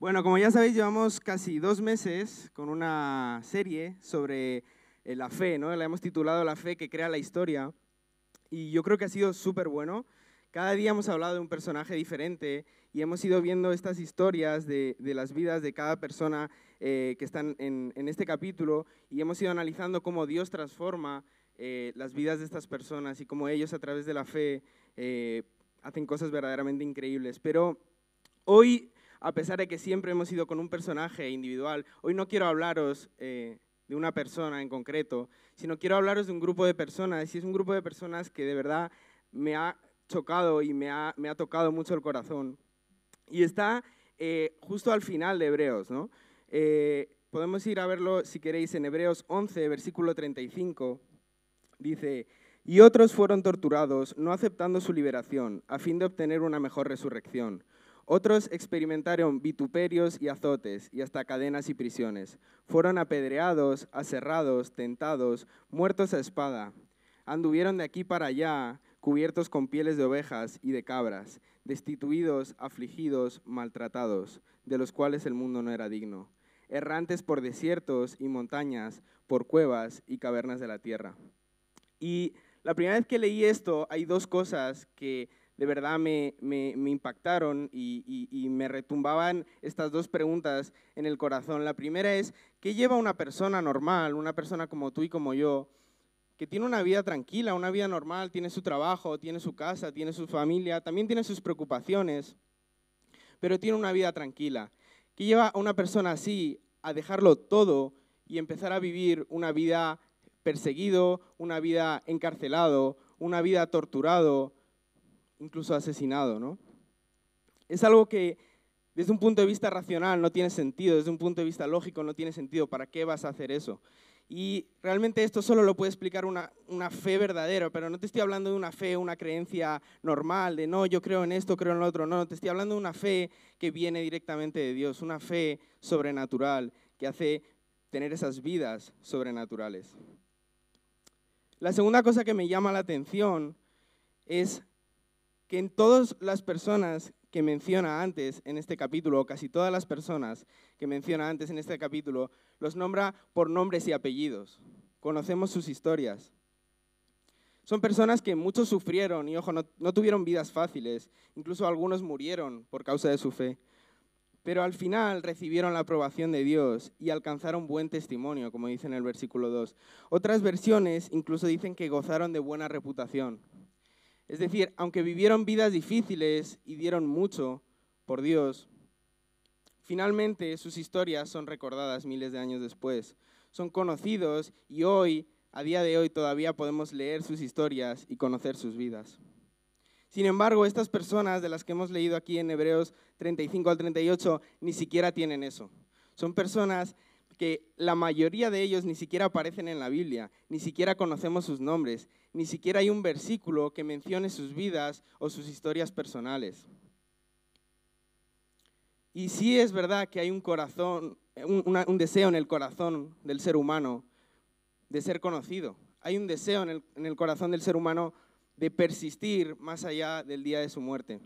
Bueno, como ya sabéis, llevamos casi dos meses con una serie sobre eh, la fe, ¿no? La hemos titulado La fe que crea la historia y yo creo que ha sido súper bueno. Cada día hemos hablado de un personaje diferente y hemos ido viendo estas historias de, las vidas de cada persona eh, que están en, este capítulo y hemos ido analizando cómo Dios transforma eh, las vidas de estas personas y cómo ellos a través de la fe hacen cosas verdaderamente increíbles. Pero hoy a pesar de que siempre hemos ido con un personaje individual, hoy no quiero hablaros eh, de una persona en concreto, sino quiero hablaros de un grupo de personas, y es un grupo de personas que de verdad me ha chocado y me ha, tocado mucho el corazón. Y está eh, justo al final de Hebreos, ¿no? Eh, podemos ir a verlo, si queréis, en Hebreos 11, versículo 35. Dice, y otros fueron torturados, no aceptando su liberación, a fin de obtener una mejor resurrección. Otros experimentaron vituperios y azotes y hasta cadenas y prisiones. Fueron apedreados, aserrados, tentados, muertos a espada. Anduvieron de aquí para allá, cubiertos con pieles de ovejas y de cabras, destituidos, afligidos, maltratados, de los cuales el mundo no era digno, errantes por desiertos y montañas, por cuevas y cavernas de la tierra. Y la primera vez que leí esto, hay dos cosas que de verdad me, impactaron y, me retumbaban estas dos preguntas en el corazón. La primera es, ¿qué lleva una persona normal, una persona como tú y como yo, que tiene una vida tranquila, una vida normal, tiene su trabajo, tiene su casa, tiene su familia, también tiene sus preocupaciones, pero tiene una vida tranquila? ¿Qué lleva a una persona así a dejarlo todo y empezar a vivir una vida perseguido, una vida encarcelado, una vida torturado, incluso asesinado, ¿no? Es algo que desde un punto de vista racional no tiene sentido, desde un punto de vista lógico no tiene sentido. ¿Para qué vas a hacer eso? Y realmente esto solo lo puede explicar una, una, fe verdadera, pero no te estoy hablando de una fe, una creencia normal, de no, yo creo en esto, creo en lo otro, no, te estoy hablando de una fe que viene directamente de Dios, una fe sobrenatural que hace tener esas vidas sobrenaturales. La segunda cosa que me llama la atención es que en todas las personas que menciona antes en este capítulo, o casi todas las personas que menciona antes en este capítulo, los nombra por nombres y apellidos. Conocemos sus historias. Son personas que muchos sufrieron y, ojo, no, no, tuvieron vidas fáciles. Incluso algunos murieron por causa de su fe. Pero al final recibieron la aprobación de Dios y alcanzaron buen testimonio, como dice en el versículo 2. Otras versiones incluso dicen que gozaron de buena reputación. Es decir, aunque vivieron vidas difíciles y dieron mucho por Dios, finalmente sus historias son recordadas miles de años después. Son conocidos y hoy, a día de hoy, todavía podemos leer sus historias y conocer sus vidas. Sin embargo, estas personas de las que hemos leído aquí en Hebreos 35 al 38 ni siquiera tienen eso. Son personas que la mayoría de ellos ni siquiera aparecen en la Biblia, ni siquiera conocemos sus nombres, ni siquiera hay un versículo que mencione sus vidas o sus historias personales. Y sí es verdad que hay un corazón, un, deseo en el corazón del ser humano de ser conocido. Hay un deseo en el corazón del ser humano de persistir más allá del día de su muerte.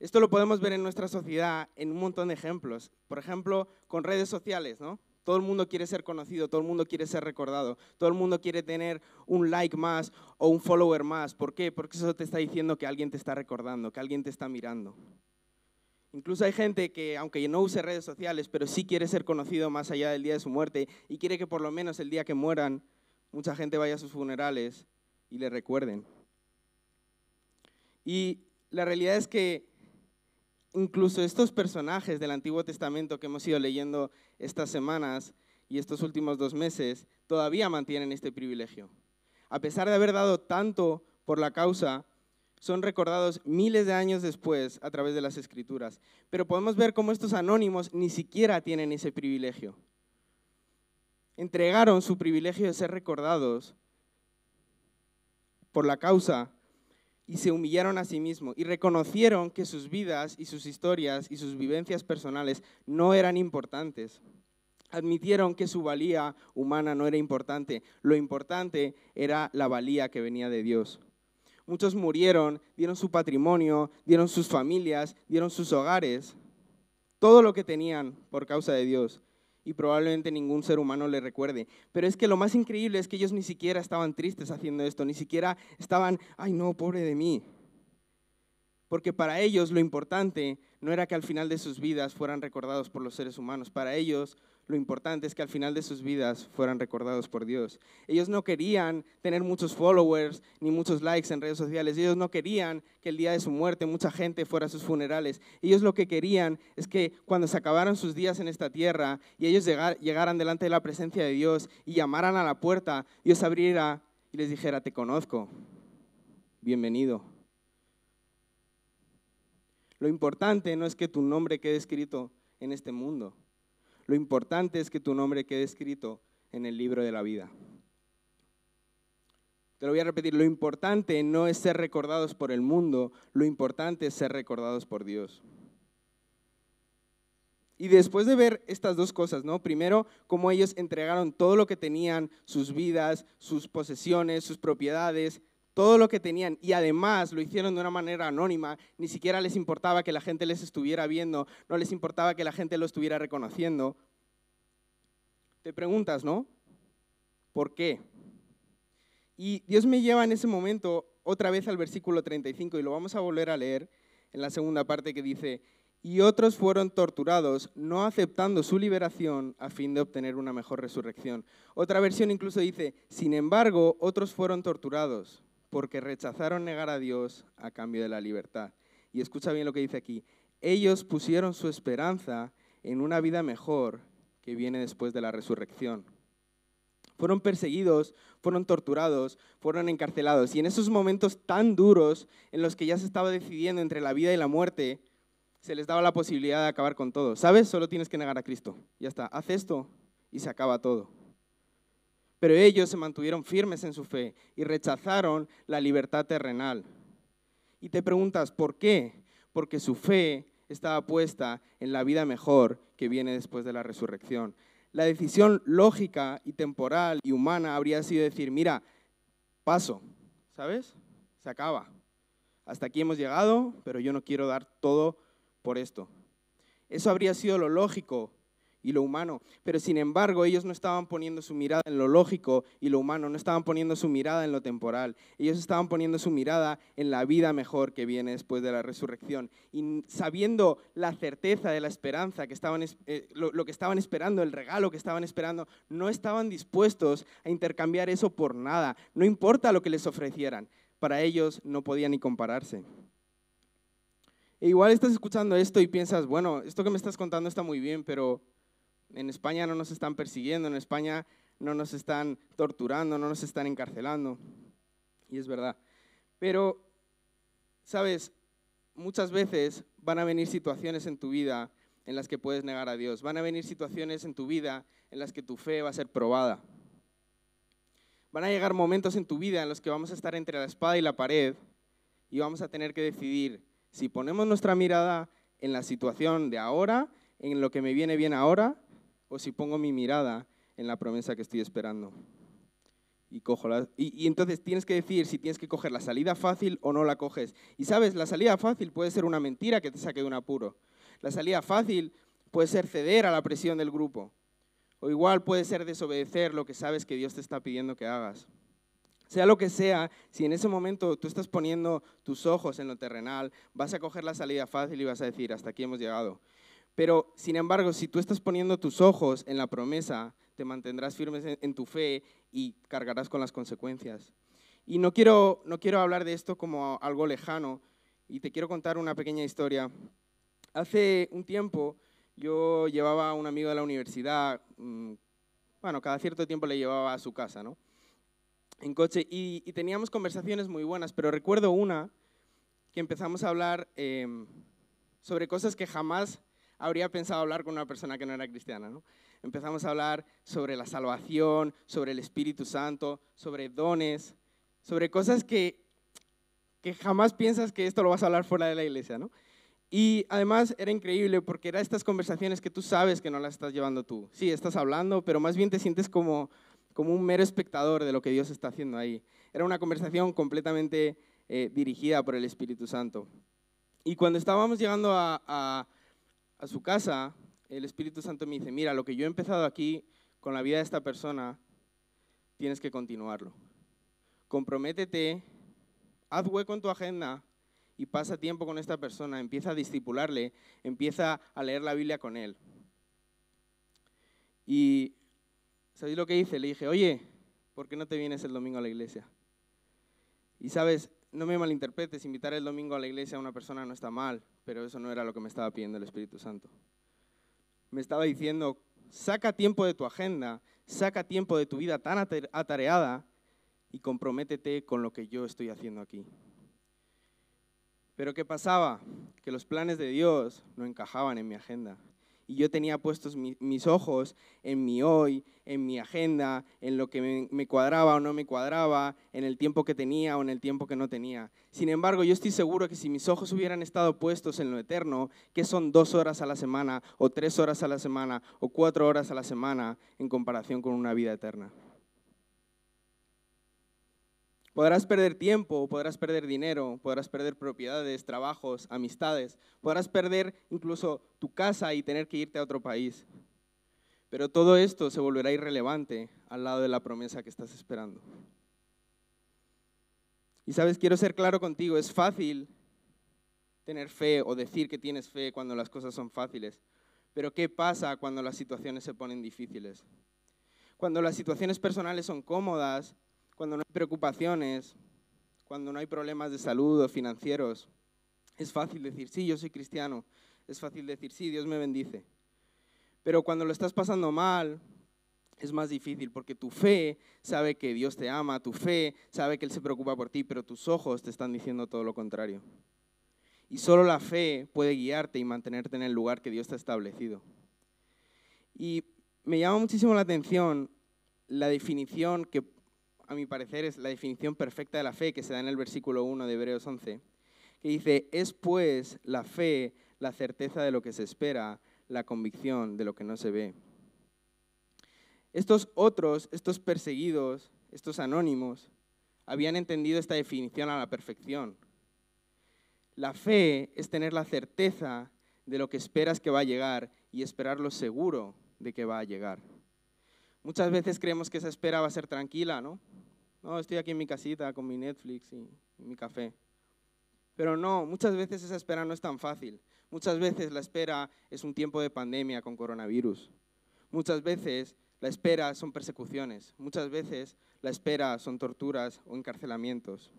Esto lo podemos ver en nuestra sociedad en un montón de ejemplos. Por ejemplo, con redes sociales, ¿no? Todo el mundo quiere ser conocido, todo el mundo quiere ser recordado, todo el mundo quiere tener un like más o un follower más. ¿Por qué? Porque eso te está diciendo que alguien te está recordando, que alguien te está mirando. Incluso hay gente que, aunque no use redes sociales, pero sí quiere ser conocido más allá del día de su muerte y quiere que por lo menos el día que mueran, mucha gente vaya a sus funerales y le recuerden. Y la realidad es que incluso estos personajes del Antiguo Testamento que hemos ido leyendo estas semanas y estos últimos dos meses todavía mantienen este privilegio. A pesar de haber dado tanto por la causa, son recordados miles de años después a través de las escrituras. Pero podemos ver cómo estos anónimos ni siquiera tienen ese privilegio. Entregaron su privilegio de ser recordados por la causa y se humillaron a sí mismos y reconocieron que sus vidas y sus historias y sus vivencias personales no eran importantes. Admitieron que su valía humana no era importante. Lo importante era la valía que venía de Dios. Muchos murieron, dieron su patrimonio, dieron sus familias, dieron sus hogares todo lo que tenían por causa de Dios y probablemente ningún ser humano le recuerde. Pero es que lo más increíble es que ellos ni siquiera estaban tristes haciendo esto, ni siquiera estaban, ay no, pobre de mí. Porque para ellos lo importante no era que al final de sus vidas fueran recordados por los seres humanos, para ellos lo importante es que al final de sus vidas fueran recordados por Dios. Ellos no querían tener muchos followers ni muchos likes en redes sociales. Ellos no querían que el día de su muerte mucha gente fuera a sus funerales. Ellos lo que querían es que cuando se acabaran sus días en esta tierra y ellos llegaran delante de la presencia de Dios y llamaran a la puerta, Dios abriera y les dijera, te conozco, bienvenido. Lo importante no es que tu nombre quede escrito en este mundo. Lo importante es que tu nombre quede escrito en el libro de la vida. Te lo voy a repetir, lo importante no es ser recordados por el mundo, lo importante es ser recordados por Dios. Y después de ver estas dos cosas, ¿no? Primero, cómo ellos entregaron todo lo que tenían, sus vidas, sus posesiones, sus propiedades, todo lo que tenían y además lo hicieron de una manera anónima, ni siquiera les importaba que la gente les estuviera viendo, no les importaba que la gente lo estuviera reconociendo. Te preguntas, ¿no? ¿Por qué? Y Dios me lleva en ese momento otra vez al versículo 35 y lo vamos a volver a leer en la segunda parte que dice, y otros fueron torturados, no aceptando su liberación a fin de obtener una mejor resurrección. Otra versión incluso dice, sin embargo, otros fueron torturados porque rechazaron negar a Dios a cambio de la libertad. Y escucha bien lo que dice aquí. Ellos pusieron su esperanza en una vida mejor que viene después de la resurrección. Fueron perseguidos, fueron torturados, fueron encarcelados. Y en esos momentos tan duros en los que ya se estaba decidiendo entre la vida y la muerte, se les daba la posibilidad de acabar con todo. ¿Sabes? Solo tienes que negar a Cristo. Ya está. Haz esto y se acaba todo. Pero ellos se mantuvieron firmes en su fe y rechazaron la libertad terrenal. Y te preguntas, ¿por qué? Porque su fe estaba puesta en la vida mejor que viene después de la resurrección. La decisión lógica y temporal y humana habría sido decir, mira, paso, ¿sabes? Se acaba. Hasta aquí hemos llegado, pero yo no quiero dar todo por esto. Eso habría sido lo lógico, y lo humano. Pero sin embargo, ellos no estaban poniendo su mirada en lo lógico y lo humano, no estaban poniendo su mirada en lo temporal. Ellos estaban poniendo su mirada en la vida mejor que viene después de la resurrección. Y sabiendo la certeza de la esperanza, que estaban, eh, lo, que estaban esperando, el regalo que estaban esperando, no estaban dispuestos a intercambiar eso por nada. No importa lo que les ofrecieran. Para ellos no podía ni compararse. E igual estás escuchando esto y piensas, bueno, esto que me estás contando está muy bien, pero en España no nos están persiguiendo, en España no nos están torturando, no nos están encarcelando. Y es verdad. Pero, sabes, muchas veces van a venir situaciones en tu vida en las que puedes negar a Dios. Van a venir situaciones en tu vida en las que tu fe va a ser probada. Van a llegar momentos en tu vida en los que vamos a estar entre la espada y la pared y vamos a tener que decidir si ponemos nuestra mirada en la situación de ahora, en lo que me viene bien ahora, o si pongo mi mirada en la promesa que estoy esperando. Y, cojo y, entonces tienes que decir si tienes que coger la salida fácil o no la coges. Y sabes, la salida fácil puede ser una mentira que te saque de un apuro. La salida fácil puede ser ceder a la presión del grupo. O igual puede ser desobedecer lo que sabes que Dios te está pidiendo que hagas. Sea lo que sea, si en ese momento tú estás poniendo tus ojos en lo terrenal, vas a coger la salida fácil y vas a decir, hasta aquí hemos llegado. Pero, sin embargo, si tú estás poniendo tus ojos en la promesa, te mantendrás firmes en, tu fe y cargarás con las consecuencias. Y no quiero, no quiero hablar de esto como algo lejano, y te quiero contar una pequeña historia. Hace un tiempo yo llevaba a un amigo de la universidad, mm, bueno, cada cierto tiempo le llevaba a su casa, ¿no? En coche, y, teníamos conversaciones muy buenas, pero recuerdo una que empezamos a hablar em, sobre cosas que jamás habría pensado hablar con una persona que no era cristiana. ¿no? Empezamos a hablar sobre la salvación, sobre el Espíritu Santo, sobre dones, sobre cosas que, que jamás piensas que esto lo vas a hablar fuera de la iglesia. ¿no? Y además era increíble porque eran estas conversaciones que tú sabes que no las estás llevando tú. Sí, estás hablando, pero más bien te sientes como, como un mero espectador de lo que Dios está haciendo ahí. Era una conversación completamente eh, dirigida por el Espíritu Santo. Y cuando estábamos llegando a, a su casa, el Espíritu Santo me dice, mira, lo que yo he empezado aquí con la vida de esta persona, tienes que continuarlo. Comprométete, haz hueco en tu agenda y pasa tiempo con esta persona, empieza a discipularle, empieza a leer la Biblia con él. Y ¿sabéis lo que hice? Le dije, oye, ¿por qué no te vienes el domingo a la iglesia? Y sabes, no me malinterpretes, invitar el domingo a la iglesia a una persona no está mal, pero eso no era lo que me estaba pidiendo el Espíritu Santo. Me estaba diciendo, saca tiempo de tu agenda, saca tiempo de tu vida tan atareada y comprométete con lo que yo estoy haciendo aquí. Pero ¿qué pasaba? Que los planes de Dios no encajaban en mi agenda. Y yo tenía puestos mis ojos en mi hoy, en mi agenda, en lo que me, cuadraba o no me cuadraba, en el tiempo que tenía o en el tiempo que no tenía. Sin embargo, yo estoy seguro que si mis ojos hubieran estado puestos en lo eterno, que son dos horas a la semana, o tres horas a la semana, o cuatro horas a la semana, en comparación con una vida eterna. Podrás perder tiempo, podrás perder dinero, podrás perder propiedades, trabajos, amistades, podrás perder incluso tu casa y tener que irte a otro país. Pero todo esto se volverá irrelevante al lado de la promesa que estás esperando. Y sabes, quiero ser claro contigo, es fácil tener fe o decir que tienes fe cuando las cosas son fáciles. Pero ¿qué pasa cuando las situaciones se ponen difíciles? Cuando las situaciones personales son cómodas, cuando no hay preocupaciones, cuando no hay problemas de salud o financieros, es fácil decir, sí, yo soy cristiano. Es fácil decir, sí, Dios me bendice. Pero cuando lo estás pasando mal, es más difícil porque tu fe sabe que Dios te ama, tu fe sabe que Él se preocupa por ti, pero tus ojos te están diciendo todo lo contrario. Y solo la fe puede guiarte y mantenerte en el lugar que Dios te ha establecido. Y me llama muchísimo la atención la definición que a mi parecer, es la definición perfecta de la fe que se da en el versículo 1 de Hebreos 11, que dice, es pues la fe la certeza de lo que se espera, la convicción de lo que no se ve. Estos otros, estos perseguidos, estos anónimos, habían entendido esta definición a la perfección. La fe es tener la certeza de lo que esperas que va a llegar y esperar lo seguro de que va a llegar. Muchas veces creemos que esa espera va a ser tranquila, ¿no? No, estoy aquí en mi casita con mi Netflix y, mi café. Pero no, muchas veces esa espera no es tan fácil. Muchas veces la espera es un tiempo de pandemia con coronavirus. Muchas veces la espera son persecuciones. Muchas veces la espera son torturas o encarcelamientos.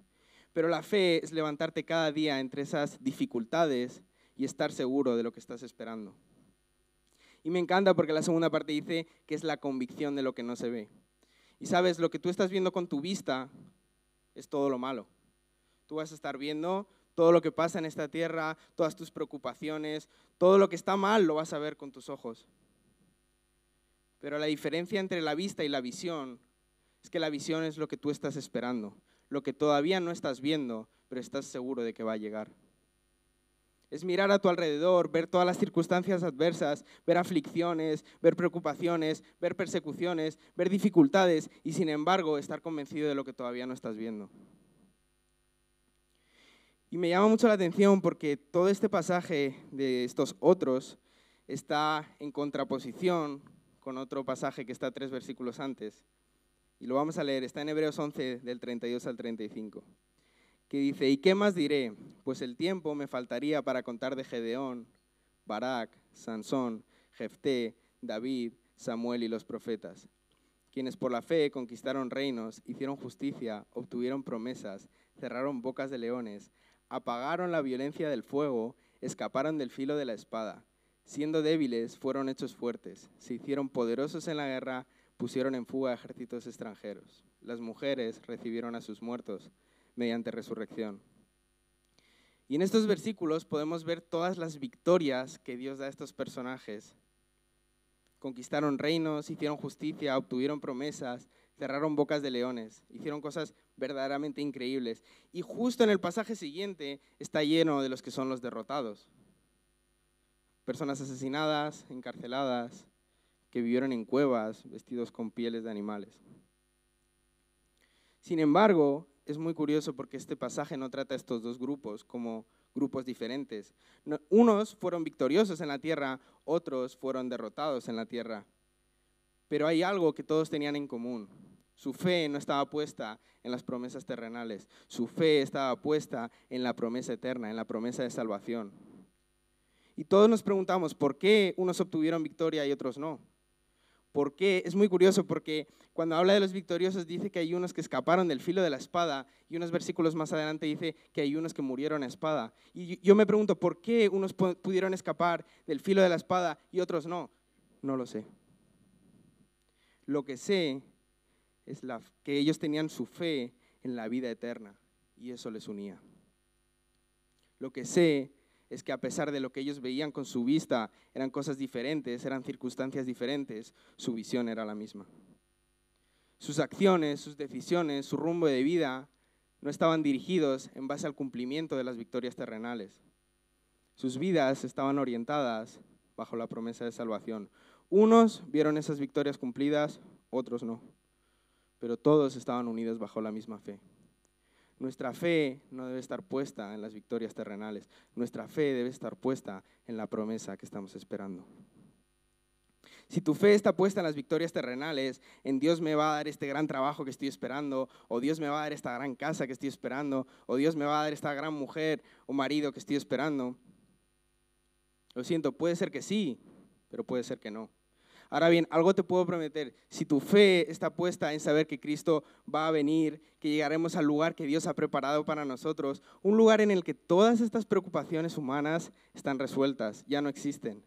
Pero la fe es levantarte cada día entre esas dificultades y estar seguro de lo que estás esperando. Y me encanta porque la segunda parte dice que es la convicción de lo que no se ve. Y sabes, lo que tú estás viendo con tu vista es todo lo malo. Tú vas a estar viendo todo lo que pasa en esta tierra, todas tus preocupaciones, todo lo que está mal lo vas a ver con tus ojos. Pero la diferencia entre la vista y la visión es que la visión es lo que tú estás esperando, lo que todavía no estás viendo, pero estás seguro de que va a llegar. Es mirar a tu alrededor, ver todas las circunstancias adversas, ver aflicciones, ver preocupaciones, ver persecuciones, ver dificultades y sin embargo estar convencido de lo que todavía no estás viendo. Y me llama mucho la atención porque todo este pasaje de estos otros está en contraposición con otro pasaje que está tres versículos antes. Y lo vamos a leer, está en Hebreos 11 del 32 al 35 que dice, ¿y qué más diré? Pues el tiempo me faltaría para contar de Gedeón, Barak, Sansón, Jefté, David, Samuel y los profetas, quienes por la fe conquistaron reinos, hicieron justicia, obtuvieron promesas, cerraron bocas de leones, apagaron la violencia del fuego, escaparon del filo de la espada. Siendo débiles, fueron hechos fuertes, se hicieron poderosos en la guerra, pusieron en fuga ejércitos extranjeros. Las mujeres recibieron a sus muertos mediante resurrección. Y en estos versículos podemos ver todas las victorias que Dios da a estos personajes. Conquistaron reinos, hicieron justicia, obtuvieron promesas, cerraron bocas de leones, hicieron cosas verdaderamente increíbles. Y justo en el pasaje siguiente está lleno de los que son los derrotados. Personas asesinadas, encarceladas, que vivieron en cuevas, vestidos con pieles de animales. Sin embargo, es muy curioso porque este pasaje no trata a estos dos grupos como, grupos diferentes. unos fueron victoriosos en la tierra, otros fueron derrotados en la tierra. Pero hay algo que todos tenían en común. Su fe no estaba puesta en las promesas terrenales, su fe estaba puesta en la promesa eterna, en la promesa de salvación. Y todos nos preguntamos, ¿por qué unos obtuvieron victoria y otros no? ¿Por qué? Es muy curioso porque cuando habla de los victoriosos dice que hay unos que escaparon del filo de la espada y unos versículos más adelante dice que hay unos que murieron a espada. Y yo me pregunto, ¿por qué unos pudieron escapar del filo de la espada y otros no? No lo sé. Lo que sé es la, que ellos tenían su fe en la vida eterna y eso les unía. Lo que sé es que a pesar de lo que ellos veían con su vista, eran cosas diferentes, eran circunstancias diferentes, su visión era la misma. Sus acciones, sus decisiones, su rumbo de vida no estaban dirigidos en base al cumplimiento de las victorias terrenales. Sus vidas estaban orientadas bajo la promesa de salvación. Unos vieron esas victorias cumplidas, otros no, pero todos estaban unidos bajo la misma fe. Nuestra fe no debe estar puesta en las victorias terrenales, nuestra fe debe estar puesta en la promesa que estamos esperando. Si tu fe está puesta en las victorias terrenales, en Dios me va a dar este gran trabajo que estoy esperando, o Dios me va a dar esta gran casa que estoy esperando, o Dios me va a dar esta gran mujer o marido que estoy esperando. Lo siento, puede ser que sí, pero puede ser que no. Ahora bien, algo te puedo prometer, si tu fe está puesta en saber que Cristo va a venir, que llegaremos al lugar que Dios ha preparado para nosotros, un lugar en el que todas estas preocupaciones humanas están resueltas, ya no existen.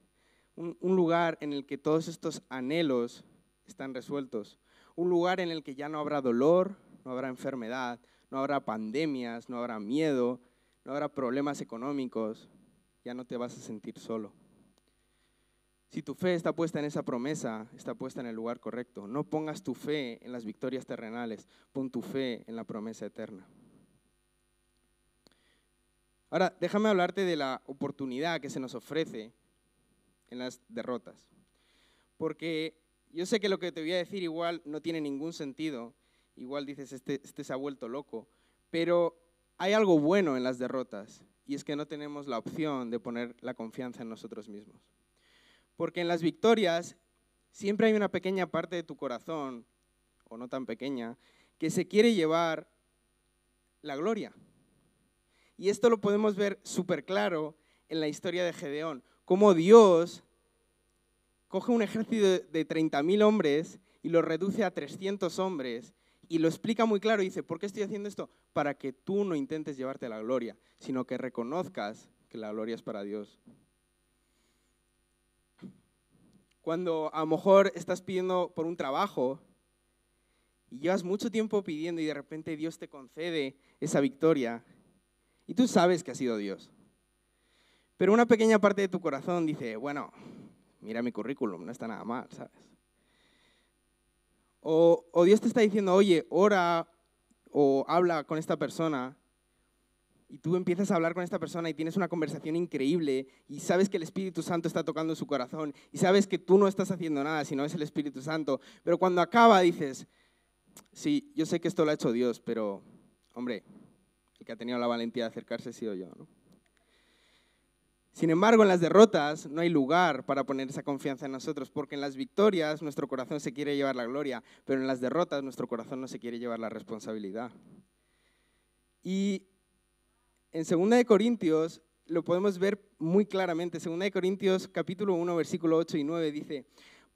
Un, lugar en el que todos estos anhelos están resueltos. Un lugar en el que ya no habrá dolor, no habrá enfermedad, no habrá pandemias, no habrá miedo, no habrá problemas económicos, ya no te vas a sentir solo. Si tu fe está puesta en esa promesa, está puesta en el lugar correcto. No pongas tu fe en las victorias terrenales, pon tu fe en la promesa eterna. Ahora, déjame hablarte de la oportunidad que se nos ofrece en las derrotas. Porque yo sé que lo que te voy a decir igual no tiene ningún sentido, igual dices, este, este se ha vuelto loco, pero hay algo bueno en las derrotas y es que no tenemos la opción de poner la confianza en nosotros mismos. Porque en las victorias siempre hay una pequeña parte de tu corazón, o no tan pequeña, que se quiere llevar la gloria. Y esto lo podemos ver súper claro en la historia de Gedeón, cómo Dios coge un ejército de 30.000 hombres y lo reduce a 300 hombres y lo explica muy claro dice, ¿por qué estoy haciendo esto? Para que tú no intentes llevarte la gloria, sino que reconozcas que la gloria es para Dios. Cuando a lo mejor estás pidiendo por un trabajo y llevas mucho tiempo pidiendo y de repente Dios te concede esa victoria y tú sabes que ha sido Dios. Pero una pequeña parte de tu corazón dice, bueno, mira mi currículum, no está nada mal, ¿sabes? O, o Dios te está diciendo, oye, ora o habla con esta persona y tú empiezas a hablar con esta persona y tienes una conversación increíble y sabes que el Espíritu Santo está tocando su corazón y sabes que tú no estás haciendo nada, sino es el Espíritu Santo, pero cuando acaba dices, sí, yo sé que esto lo ha hecho Dios, pero, hombre, el que ha tenido la valentía de acercarse ha sido yo, Sin embargo, en las derrotas no hay lugar para poner esa confianza en nosotros, porque en las victorias nuestro corazón se quiere llevar la gloria, pero en las derrotas nuestro corazón no se quiere llevar la responsabilidad. Y en 2 de Corintios lo podemos ver muy claramente. 2 de Corintios capítulo 1 versículo 8 y 9 dice,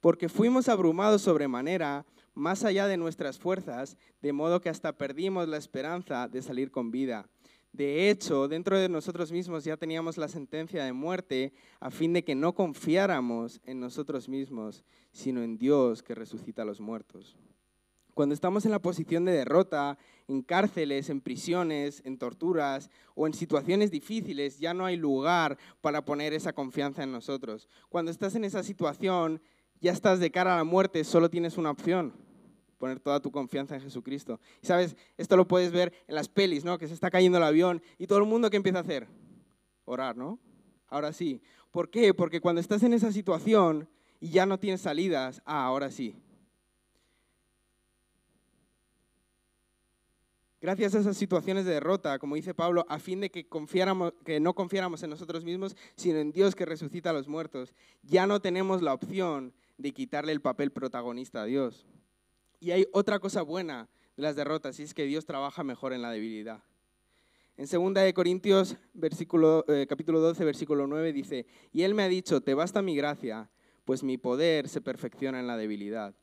porque fuimos abrumados sobremanera, más allá de nuestras fuerzas, de modo que hasta perdimos la esperanza de salir con vida. De hecho, dentro de nosotros mismos ya teníamos la sentencia de muerte a fin de que no confiáramos en nosotros mismos, sino en Dios que resucita a los muertos. Cuando estamos en la posición de derrota, en cárceles, en prisiones, en torturas o en situaciones difíciles, ya no hay lugar para poner esa confianza en nosotros. Cuando estás en esa situación, ya estás de cara a la muerte, solo tienes una opción, poner toda tu confianza en Jesucristo. Y sabes, esto lo puedes ver en las pelis, ¿no? Que se está cayendo el avión y todo el mundo que empieza a hacer, orar, ¿no? Ahora sí. ¿Por qué? Porque cuando estás en esa situación y ya no tienes salidas, ah, ahora sí, Gracias a esas situaciones de derrota, como dice Pablo, a fin de que, confiáramos, que no confiáramos en nosotros mismos, sino en Dios que resucita a los muertos, ya no tenemos la opción de quitarle el papel protagonista a Dios. Y hay otra cosa buena de las derrotas, y es que Dios trabaja mejor en la debilidad. En 2 de Corintios, eh, capítulo 12, versículo 9, dice, y Él me ha dicho, te basta mi gracia, pues mi poder se perfecciona en la debilidad.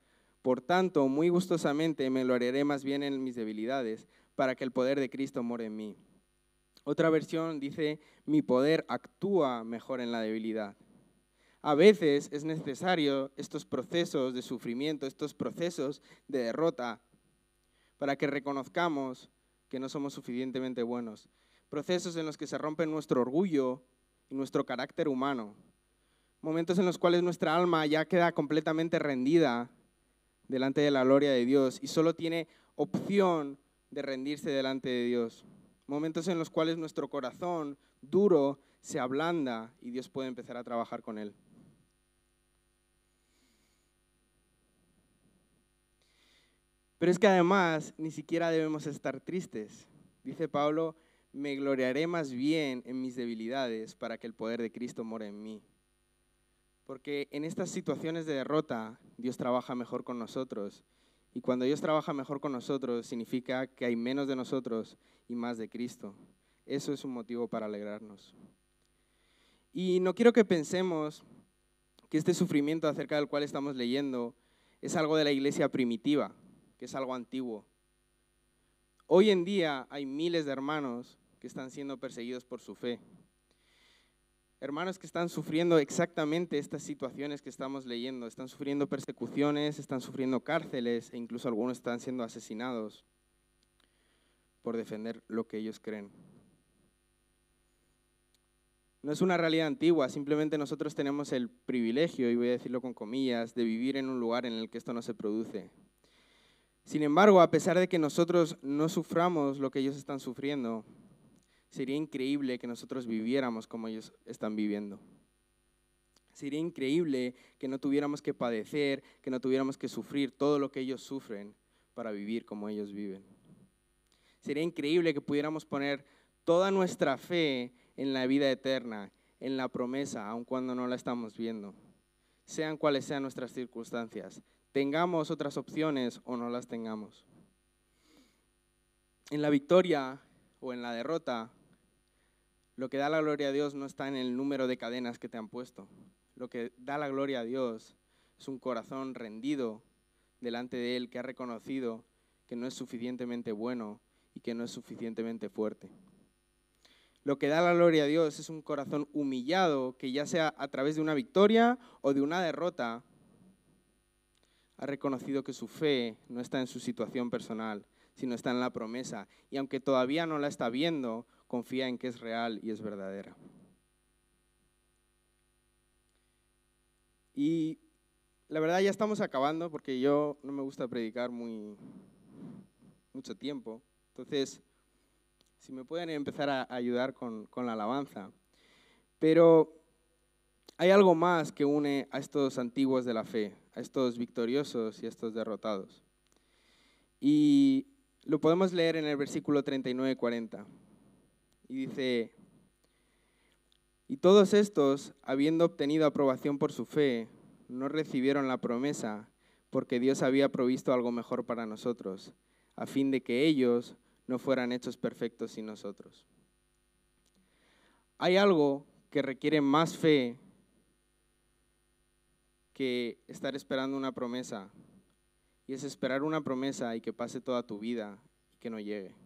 Por tanto, muy gustosamente me lo haré más bien en mis debilidades para que el poder de Cristo more en mí. Otra versión dice, mi poder actúa mejor en la debilidad. A veces es necesario estos procesos de sufrimiento, estos procesos de derrota, para que reconozcamos que no somos suficientemente buenos. Procesos en los que se rompe nuestro orgullo y nuestro carácter humano. Momentos en los cuales nuestra alma ya queda completamente rendida delante de la gloria de Dios y solo tiene opción de rendirse delante de Dios. Momentos en los cuales nuestro corazón duro se ablanda y Dios puede empezar a trabajar con él. Pero es que además ni siquiera debemos estar tristes. Dice Pablo, me gloriaré más bien en mis debilidades para que el poder de Cristo more en mí. Porque en estas situaciones de derrota Dios trabaja mejor con nosotros y cuando Dios trabaja mejor con nosotros, significa que hay menos de nosotros y más de Cristo. Eso es un motivo para alegrarnos. Y no quiero que pensemos que este sufrimiento acerca del cual estamos leyendo es algo de la iglesia primitiva, que es algo antiguo. Hoy en día hay miles de hermanos que están siendo perseguidos por su fe hermanos que están sufriendo exactamente estas situaciones que estamos leyendo. Están sufriendo persecuciones, están sufriendo cárceles e incluso algunos están siendo asesinados por defender lo que ellos creen. No es una realidad antigua, simplemente nosotros tenemos el privilegio, y voy a decirlo con comillas, de vivir en un lugar en el que esto no se produce. Sin embargo, a pesar de que nosotros no suframos lo que ellos están sufriendo, Sería increíble que nosotros viviéramos como ellos están viviendo. Sería increíble que no tuviéramos que padecer, que no tuviéramos que sufrir todo lo que ellos sufren para vivir como ellos viven. Sería increíble que pudiéramos poner toda nuestra fe en la vida eterna, en la promesa, aun cuando no la estamos viendo. Sean cuales sean nuestras circunstancias, tengamos otras opciones o no las tengamos. En la victoria o en la derrota, lo que da la gloria a Dios no está en el número de cadenas que te han puesto. Lo que da la gloria a Dios es un corazón rendido delante de Él que ha reconocido que no es suficientemente bueno y que no es suficientemente fuerte. Lo que da la gloria a Dios es un corazón humillado que ya sea a través de una victoria o de una derrota, ha reconocido que su fe no está en su situación personal, sino está en la promesa. Y aunque todavía no la está viendo, confía en que es real y es verdadera. Y la verdad ya estamos acabando porque yo no me gusta predicar muy mucho tiempo. Entonces, si me pueden empezar a ayudar con, con la alabanza. Pero hay algo más que une a estos antiguos de la fe, a estos victoriosos y a estos derrotados. Y lo podemos leer en el versículo 39-40. Y dice, y todos estos, habiendo obtenido aprobación por su fe, no recibieron la promesa porque Dios había provisto algo mejor para nosotros, a fin de que ellos no fueran hechos perfectos sin nosotros. Hay algo que requiere más fe que estar esperando una promesa, y es esperar una promesa y que pase toda tu vida y que no llegue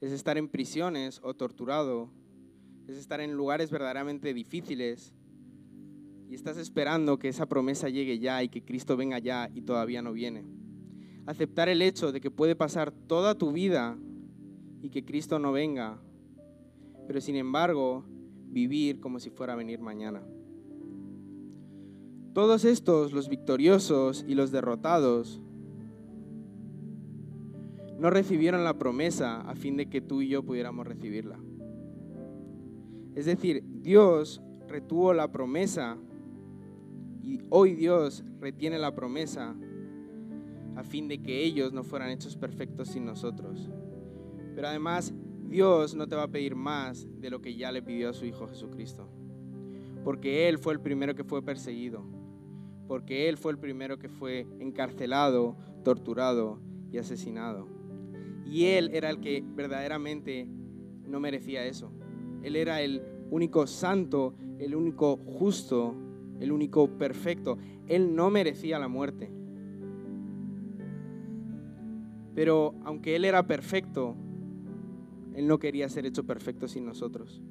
es estar en prisiones o torturado, es estar en lugares verdaderamente difíciles y estás esperando que esa promesa llegue ya y que Cristo venga ya y todavía no viene. Aceptar el hecho de que puede pasar toda tu vida y que Cristo no venga, pero sin embargo vivir como si fuera a venir mañana. Todos estos, los victoriosos y los derrotados, no recibieron la promesa a fin de que tú y yo pudiéramos recibirla. Es decir, Dios retuvo la promesa y hoy Dios retiene la promesa a fin de que ellos no fueran hechos perfectos sin nosotros. Pero además, Dios no te va a pedir más de lo que ya le pidió a su Hijo Jesucristo. Porque Él fue el primero que fue perseguido. Porque Él fue el primero que fue encarcelado, torturado y asesinado. Y Él era el que verdaderamente no merecía eso. Él era el único santo, el único justo, el único perfecto. Él no merecía la muerte. Pero aunque Él era perfecto, Él no quería ser hecho perfecto sin nosotros.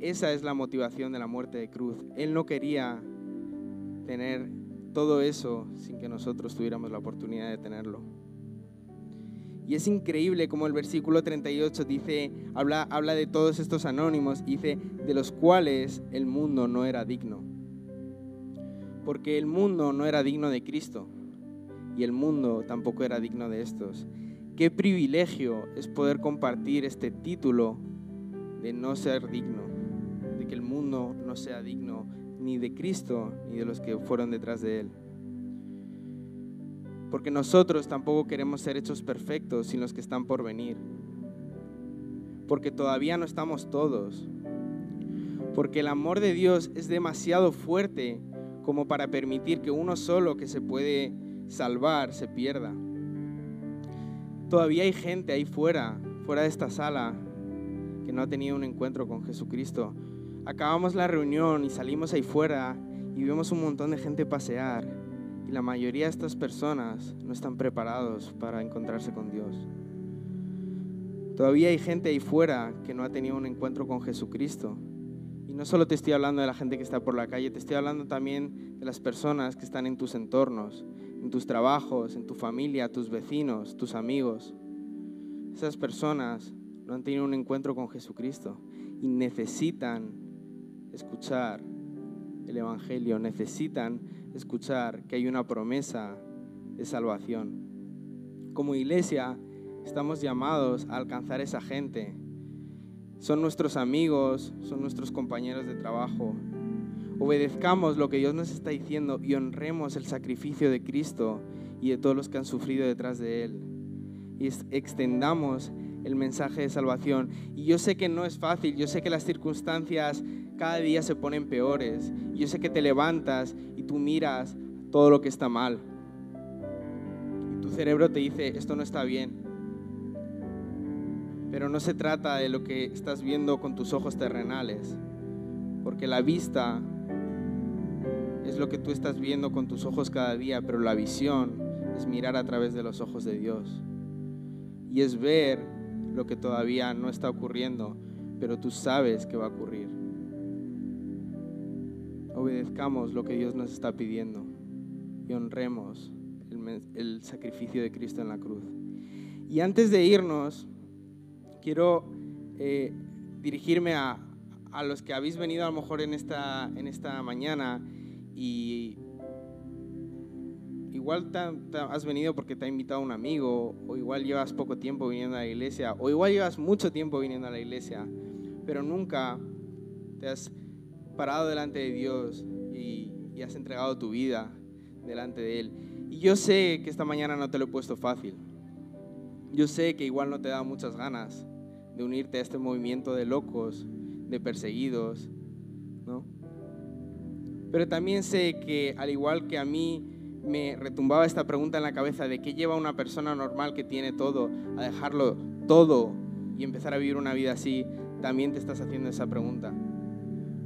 Esa es la motivación de la muerte de cruz. Él no quería tener todo eso sin que nosotros tuviéramos la oportunidad de tenerlo. Y es increíble como el versículo 38 dice, habla, habla de todos estos anónimos, dice, de los cuales el mundo no era digno. Porque el mundo no era digno de Cristo y el mundo tampoco era digno de estos. Qué privilegio es poder compartir este título de no ser digno, de que el mundo no sea digno ni de Cristo ni de los que fueron detrás de Él. Porque nosotros tampoco queremos ser hechos perfectos sin los que están por venir. Porque todavía no estamos todos. Porque el amor de Dios es demasiado fuerte como para permitir que uno solo que se puede salvar se pierda. Todavía hay gente ahí fuera, fuera de esta sala, que no ha tenido un encuentro con Jesucristo. Acabamos la reunión y salimos ahí fuera y vemos un montón de gente pasear. La mayoría de estas personas no están preparados para encontrarse con Dios. Todavía hay gente ahí fuera que no ha tenido un encuentro con Jesucristo. Y no solo te estoy hablando de la gente que está por la calle, te estoy hablando también de las personas que están en tus entornos, en tus trabajos, en tu familia, tus vecinos, tus amigos. Esas personas no han tenido un encuentro con Jesucristo y necesitan escuchar el Evangelio, necesitan escuchar que hay una promesa de salvación. Como iglesia estamos llamados a alcanzar esa gente. Son nuestros amigos, son nuestros compañeros de trabajo, obedezcamos lo que Dios nos está diciendo y honremos el sacrificio de Cristo y de todos los que han sufrido detrás de Él. Y extendamos el mensaje de salvación. Y yo sé que no es fácil, yo sé que las circunstancias cada día se ponen peores. Yo sé que te levantas y tú miras todo lo que está mal. Y tu cerebro te dice, esto no está bien. Pero no se trata de lo que estás viendo con tus ojos terrenales, porque la vista es lo que tú estás viendo con tus ojos cada día, pero la visión es mirar a través de los ojos de Dios. Y es ver lo que todavía no está ocurriendo, pero tú sabes que va a ocurrir. Obedezcamos lo que Dios nos está pidiendo y honremos el, sacrificio de Cristo en la cruz. Y antes de irnos, quiero eh, dirigirme a, a, los que habéis venido a lo mejor en esta, en esta mañana y igual has venido porque te ha invitado un amigo, o igual llevas poco tiempo viniendo a la iglesia, o igual llevas mucho tiempo viniendo a la iglesia, pero nunca te has parado delante de Dios y, y has entregado tu vida delante de Él. Y yo sé que esta mañana no te lo he puesto fácil. Yo sé que igual no te da muchas ganas de unirte a este movimiento de locos, de perseguidos, ¿no? Pero también sé que al igual que a mí me retumbaba esta pregunta en la cabeza de qué lleva una persona normal que tiene todo a dejarlo todo y empezar a vivir una vida así, también te estás haciendo esa pregunta.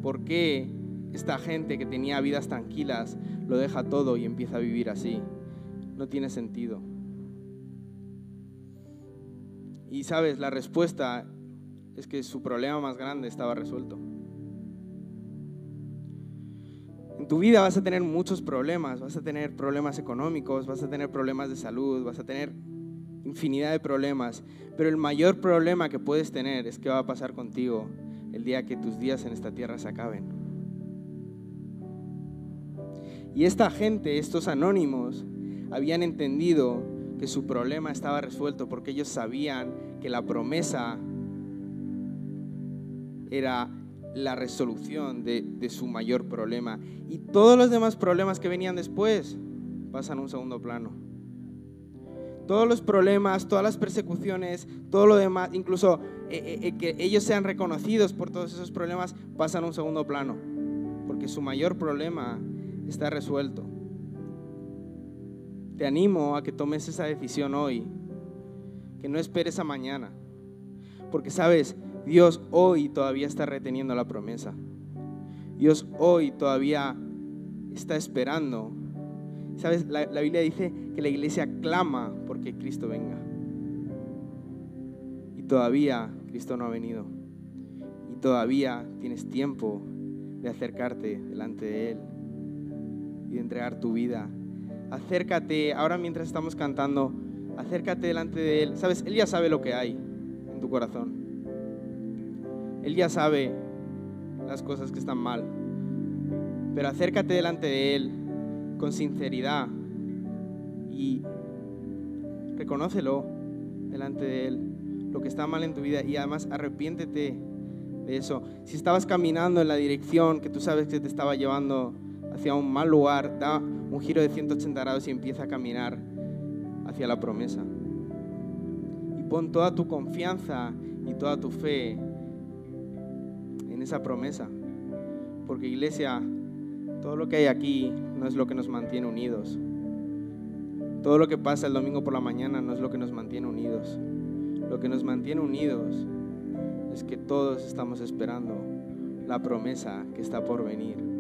¿Por qué esta gente que tenía vidas tranquilas lo deja todo y empieza a vivir así? No tiene sentido. Y sabes, la respuesta es que su problema más grande estaba resuelto. En tu vida vas a tener muchos problemas, vas a tener problemas económicos, vas a tener problemas de salud, vas a tener infinidad de problemas, pero el mayor problema que puedes tener es qué va a pasar contigo el día que tus días en esta tierra se acaben. Y esta gente, estos anónimos, habían entendido que su problema estaba resuelto porque ellos sabían que la promesa era la resolución de, su mayor problema. Y todos los demás problemas que venían después pasan a un segundo plano. todos los problemas, todas las persecuciones, todo lo demás, incluso eh, eh, que ellos sean reconocidos por todos esos problemas, pasan a un segundo plano, porque su mayor problema está resuelto. Te animo a que tomes esa decisión hoy, que no esperes a mañana, porque sabes, Dios hoy todavía está reteniendo la promesa. Dios hoy todavía está esperando. Sabes, la, la Biblia dice que la iglesia clama porque Cristo venga. Todavía Cristo no ha venido. Y todavía tienes tiempo de acercarte delante de Él y de entregar tu vida. Acércate, ahora mientras estamos cantando, acércate delante de Él. Sabes, Él ya sabe lo que hay en tu corazón. Él ya sabe las cosas que están mal. Pero acércate delante de Él con sinceridad y reconócelo delante de Él, lo que está mal en tu vida y además arrepiéntete de eso. Si estabas caminando en la dirección que tú sabes que te estaba llevando hacia un mal lugar, da un giro de 180 grados y empieza a caminar hacia la promesa. Y pon toda tu confianza y toda tu fe en esa promesa. Porque iglesia, todo lo que hay aquí no es lo que nos mantiene unidos. Todo lo que pasa el domingo por la mañana no es lo que nos mantiene unidos. Lo que nos mantiene unidos es que todos estamos esperando la promesa que está por venir.